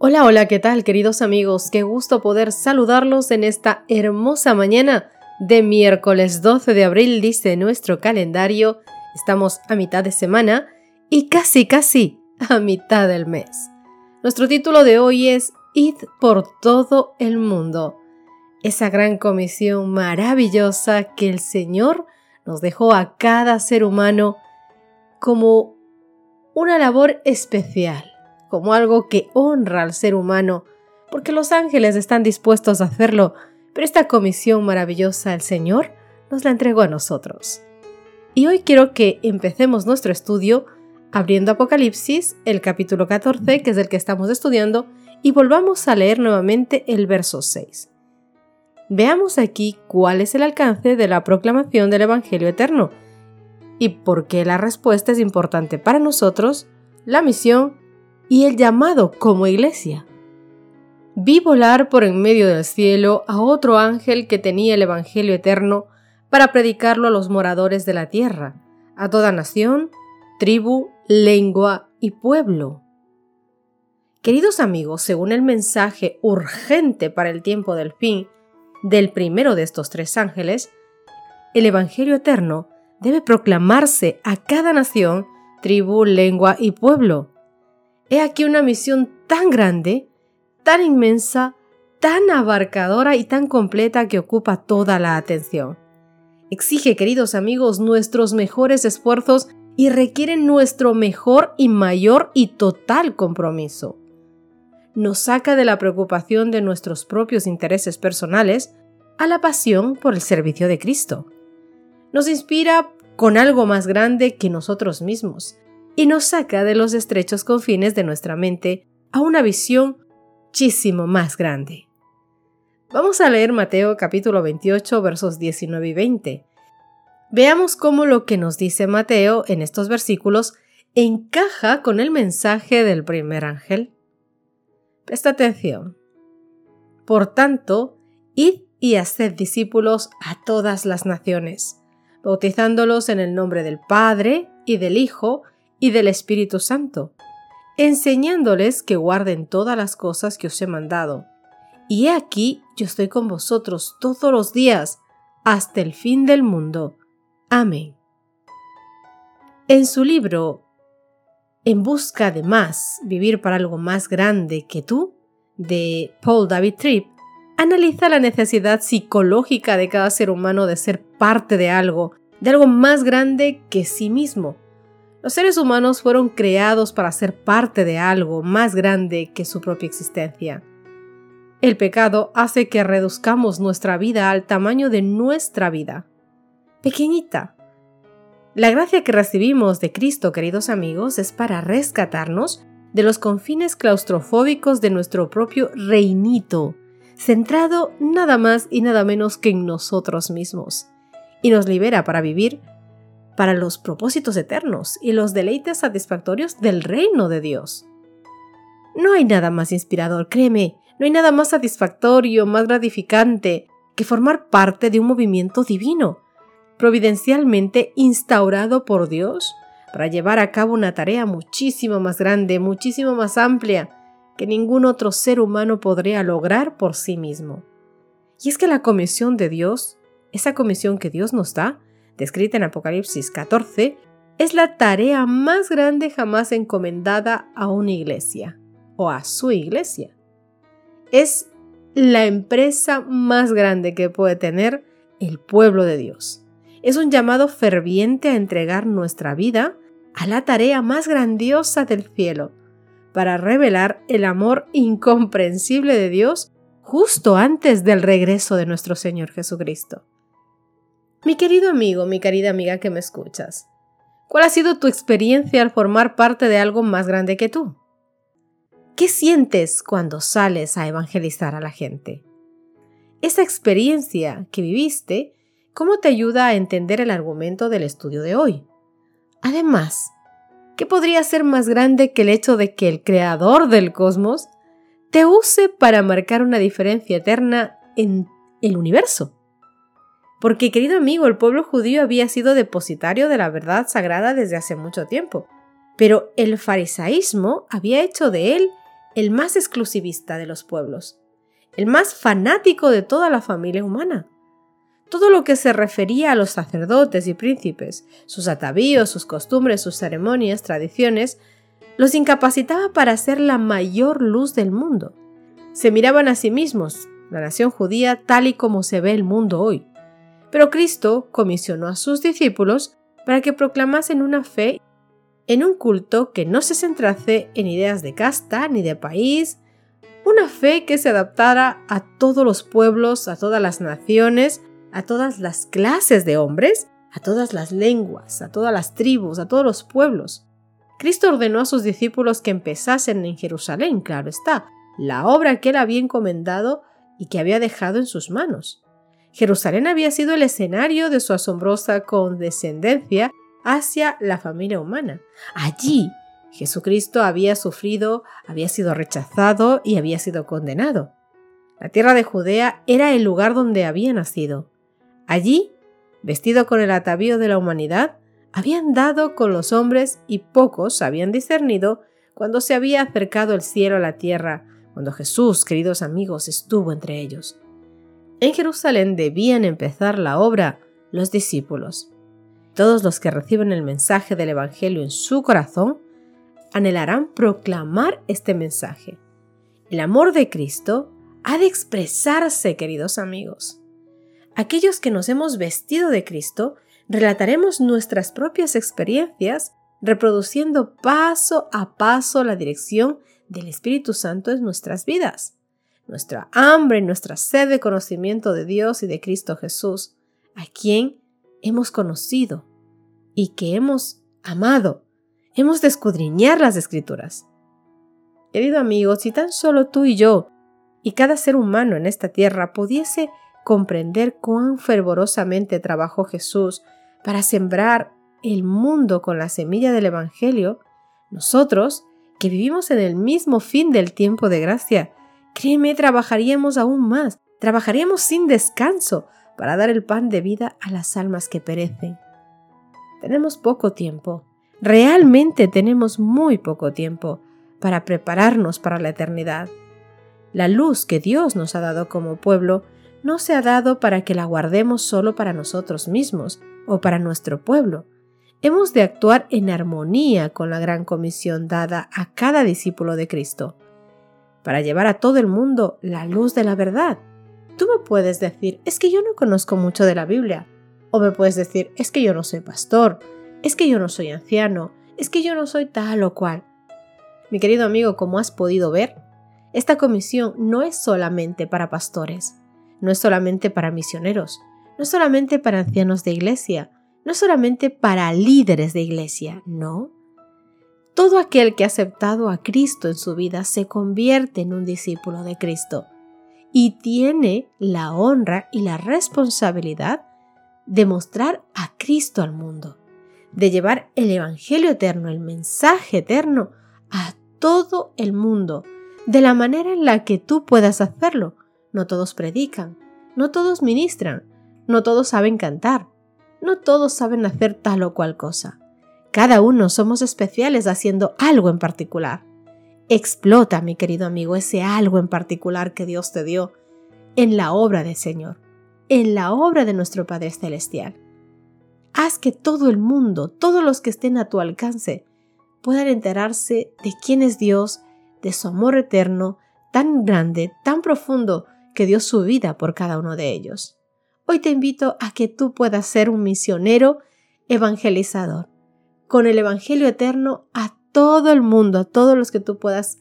Hola, hola, ¿qué tal queridos amigos? Qué gusto poder saludarlos en esta hermosa mañana de miércoles 12 de abril, dice nuestro calendario. Estamos a mitad de semana y casi, casi a mitad del mes. Nuestro título de hoy es Id por todo el mundo. Esa gran comisión maravillosa que el Señor nos dejó a cada ser humano como una labor especial como algo que honra al ser humano, porque los ángeles están dispuestos a hacerlo, pero esta comisión maravillosa el Señor nos la entregó a nosotros. Y hoy quiero que empecemos nuestro estudio abriendo Apocalipsis, el capítulo 14, que es el que estamos estudiando, y volvamos a leer nuevamente el verso 6. Veamos aquí cuál es el alcance de la proclamación del Evangelio eterno y por qué la respuesta es importante para nosotros, la misión y el llamado como iglesia. Vi volar por en medio del cielo a otro ángel que tenía el Evangelio eterno para predicarlo a los moradores de la tierra, a toda nación, tribu, lengua y pueblo. Queridos amigos, según el mensaje urgente para el tiempo del fin del primero de estos tres ángeles, el Evangelio eterno debe proclamarse a cada nación, tribu, lengua y pueblo. He aquí una misión tan grande, tan inmensa, tan abarcadora y tan completa que ocupa toda la atención. Exige, queridos amigos, nuestros mejores esfuerzos y requiere nuestro mejor y mayor y total compromiso. Nos saca de la preocupación de nuestros propios intereses personales a la pasión por el servicio de Cristo. Nos inspira con algo más grande que nosotros mismos y nos saca de los estrechos confines de nuestra mente a una visión muchísimo más grande. Vamos a leer Mateo capítulo 28 versos 19 y 20. Veamos cómo lo que nos dice Mateo en estos versículos encaja con el mensaje del primer ángel. Presta atención. Por tanto, id y haced discípulos a todas las naciones, bautizándolos en el nombre del Padre y del Hijo y del Espíritu Santo, enseñándoles que guarden todas las cosas que os he mandado. Y he aquí yo estoy con vosotros todos los días, hasta el fin del mundo. Amén. En su libro En busca de más, vivir para algo más grande que tú, de Paul David Tripp, analiza la necesidad psicológica de cada ser humano de ser parte de algo, de algo más grande que sí mismo los seres humanos fueron creados para ser parte de algo más grande que su propia existencia. El pecado hace que reduzcamos nuestra vida al tamaño de nuestra vida. Pequeñita. La gracia que recibimos de Cristo, queridos amigos, es para rescatarnos de los confines claustrofóbicos de nuestro propio reinito, centrado nada más y nada menos que en nosotros mismos, y nos libera para vivir para los propósitos eternos y los deleites satisfactorios del reino de Dios. No hay nada más inspirador, créeme, no hay nada más satisfactorio, más gratificante que formar parte de un movimiento divino, providencialmente instaurado por Dios para llevar a cabo una tarea muchísimo más grande, muchísimo más amplia que ningún otro ser humano podría lograr por sí mismo. Y es que la comisión de Dios, esa comisión que Dios nos da, descrita en Apocalipsis 14, es la tarea más grande jamás encomendada a una iglesia o a su iglesia. Es la empresa más grande que puede tener el pueblo de Dios. Es un llamado ferviente a entregar nuestra vida a la tarea más grandiosa del cielo, para revelar el amor incomprensible de Dios justo antes del regreso de nuestro Señor Jesucristo. Mi querido amigo, mi querida amiga que me escuchas, ¿cuál ha sido tu experiencia al formar parte de algo más grande que tú? ¿Qué sientes cuando sales a evangelizar a la gente? esa experiencia que viviste, cómo te ayuda a entender el argumento del estudio de hoy. Además, ¿qué podría ser más grande que el hecho de que el creador del cosmos te use para marcar una diferencia eterna en el universo? Porque, querido amigo, el pueblo judío había sido depositario de la verdad sagrada desde hace mucho tiempo, pero el farisaísmo había hecho de él el más exclusivista de los pueblos, el más fanático de toda la familia humana. Todo lo que se refería a los sacerdotes y príncipes, sus atavíos, sus costumbres, sus ceremonias, tradiciones, los incapacitaba para ser la mayor luz del mundo. Se miraban a sí mismos, la nación judía, tal y como se ve el mundo hoy. Pero Cristo comisionó a sus discípulos para que proclamasen una fe en un culto que no se centrase en ideas de casta ni de país, una fe que se adaptara a todos los pueblos, a todas las naciones, a todas las clases de hombres, a todas las lenguas, a todas las tribus, a todos los pueblos. Cristo ordenó a sus discípulos que empezasen en Jerusalén, claro está, la obra que él había encomendado y que había dejado en sus manos. Jerusalén había sido el escenario de su asombrosa condescendencia hacia la familia humana. Allí Jesucristo había sufrido, había sido rechazado y había sido condenado. La tierra de Judea era el lugar donde había nacido. Allí, vestido con el atavío de la humanidad, habían dado con los hombres y pocos habían discernido cuando se había acercado el cielo a la tierra, cuando Jesús, queridos amigos, estuvo entre ellos. En Jerusalén debían empezar la obra los discípulos. Todos los que reciben el mensaje del Evangelio en su corazón anhelarán proclamar este mensaje. El amor de Cristo ha de expresarse, queridos amigos. Aquellos que nos hemos vestido de Cristo, relataremos nuestras propias experiencias, reproduciendo paso a paso la dirección del Espíritu Santo en nuestras vidas nuestra hambre, nuestra sed de conocimiento de Dios y de Cristo Jesús, a quien hemos conocido y que hemos amado. Hemos de escudriñar las escrituras. Querido amigo, si tan solo tú y yo y cada ser humano en esta tierra pudiese comprender cuán fervorosamente trabajó Jesús para sembrar el mundo con la semilla del Evangelio, nosotros, que vivimos en el mismo fin del tiempo de gracia, Créeme, trabajaríamos aún más, trabajaríamos sin descanso para dar el pan de vida a las almas que perecen. Tenemos poco tiempo, realmente tenemos muy poco tiempo para prepararnos para la eternidad. La luz que Dios nos ha dado como pueblo no se ha dado para que la guardemos solo para nosotros mismos o para nuestro pueblo. Hemos de actuar en armonía con la gran comisión dada a cada discípulo de Cristo para llevar a todo el mundo la luz de la verdad. Tú me puedes decir, es que yo no conozco mucho de la Biblia. O me puedes decir, es que yo no soy pastor, es que yo no soy anciano, es que yo no soy tal o cual. Mi querido amigo, como has podido ver, esta comisión no es solamente para pastores, no es solamente para misioneros, no es solamente para ancianos de iglesia, no es solamente para líderes de iglesia, no. Todo aquel que ha aceptado a Cristo en su vida se convierte en un discípulo de Cristo y tiene la honra y la responsabilidad de mostrar a Cristo al mundo, de llevar el Evangelio eterno, el mensaje eterno a todo el mundo, de la manera en la que tú puedas hacerlo. No todos predican, no todos ministran, no todos saben cantar, no todos saben hacer tal o cual cosa. Cada uno somos especiales haciendo algo en particular. Explota, mi querido amigo, ese algo en particular que Dios te dio en la obra del Señor, en la obra de nuestro Padre Celestial. Haz que todo el mundo, todos los que estén a tu alcance, puedan enterarse de quién es Dios, de su amor eterno, tan grande, tan profundo, que dio su vida por cada uno de ellos. Hoy te invito a que tú puedas ser un misionero evangelizador con el Evangelio eterno a todo el mundo, a todos los que tú puedas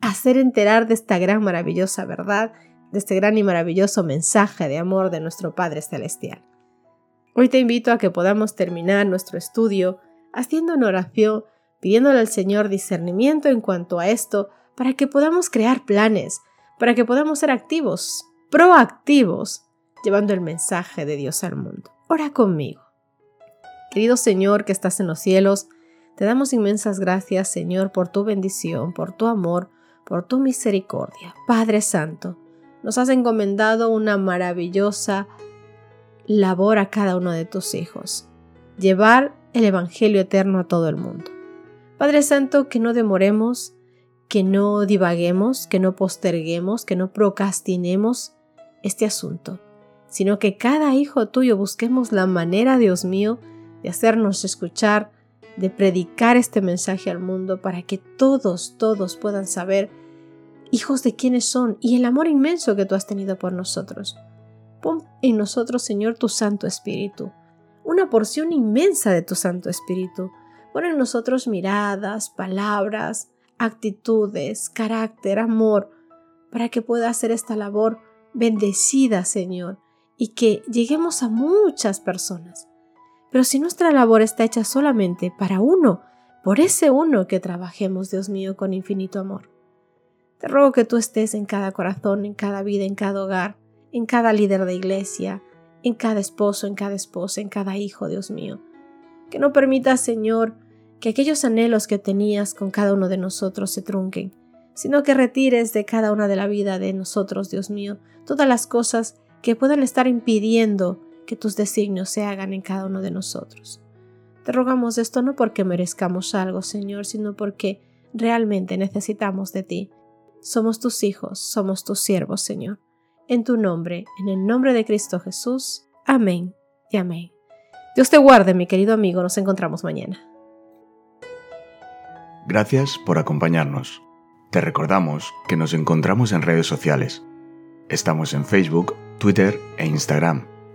hacer enterar de esta gran maravillosa verdad, de este gran y maravilloso mensaje de amor de nuestro Padre Celestial. Hoy te invito a que podamos terminar nuestro estudio haciendo una oración, pidiéndole al Señor discernimiento en cuanto a esto, para que podamos crear planes, para que podamos ser activos proactivos, llevando el mensaje de Dios al mundo. Ora conmigo. Querido Señor que estás en los cielos, te damos inmensas gracias, Señor, por tu bendición, por tu amor, por tu misericordia. Padre Santo, nos has encomendado una maravillosa labor a cada uno de tus hijos, llevar el Evangelio eterno a todo el mundo. Padre Santo, que no demoremos, que no divaguemos, que no posterguemos, que no procrastinemos este asunto, sino que cada hijo tuyo busquemos la manera, Dios mío, de hacernos escuchar, de predicar este mensaje al mundo para que todos, todos puedan saber hijos de quiénes son y el amor inmenso que tú has tenido por nosotros. Pon en nosotros, Señor, tu Santo Espíritu, una porción inmensa de tu Santo Espíritu. Pon en nosotros miradas, palabras, actitudes, carácter, amor, para que pueda hacer esta labor bendecida, Señor, y que lleguemos a muchas personas. Pero si nuestra labor está hecha solamente para uno, por ese uno que trabajemos, Dios mío, con infinito amor. Te ruego que tú estés en cada corazón, en cada vida, en cada hogar, en cada líder de iglesia, en cada esposo, en cada esposa, en cada hijo, Dios mío. Que no permitas, Señor, que aquellos anhelos que tenías con cada uno de nosotros se trunquen, sino que retires de cada una de la vida de nosotros, Dios mío, todas las cosas que puedan estar impidiendo que tus designios se hagan en cada uno de nosotros. Te rogamos esto no porque merezcamos algo, Señor, sino porque realmente necesitamos de ti. Somos tus hijos, somos tus siervos, Señor. En tu nombre, en el nombre de Cristo Jesús. Amén y amén. Dios te guarde, mi querido amigo. Nos encontramos mañana. Gracias por acompañarnos. Te recordamos que nos encontramos en redes sociales. Estamos en Facebook, Twitter e Instagram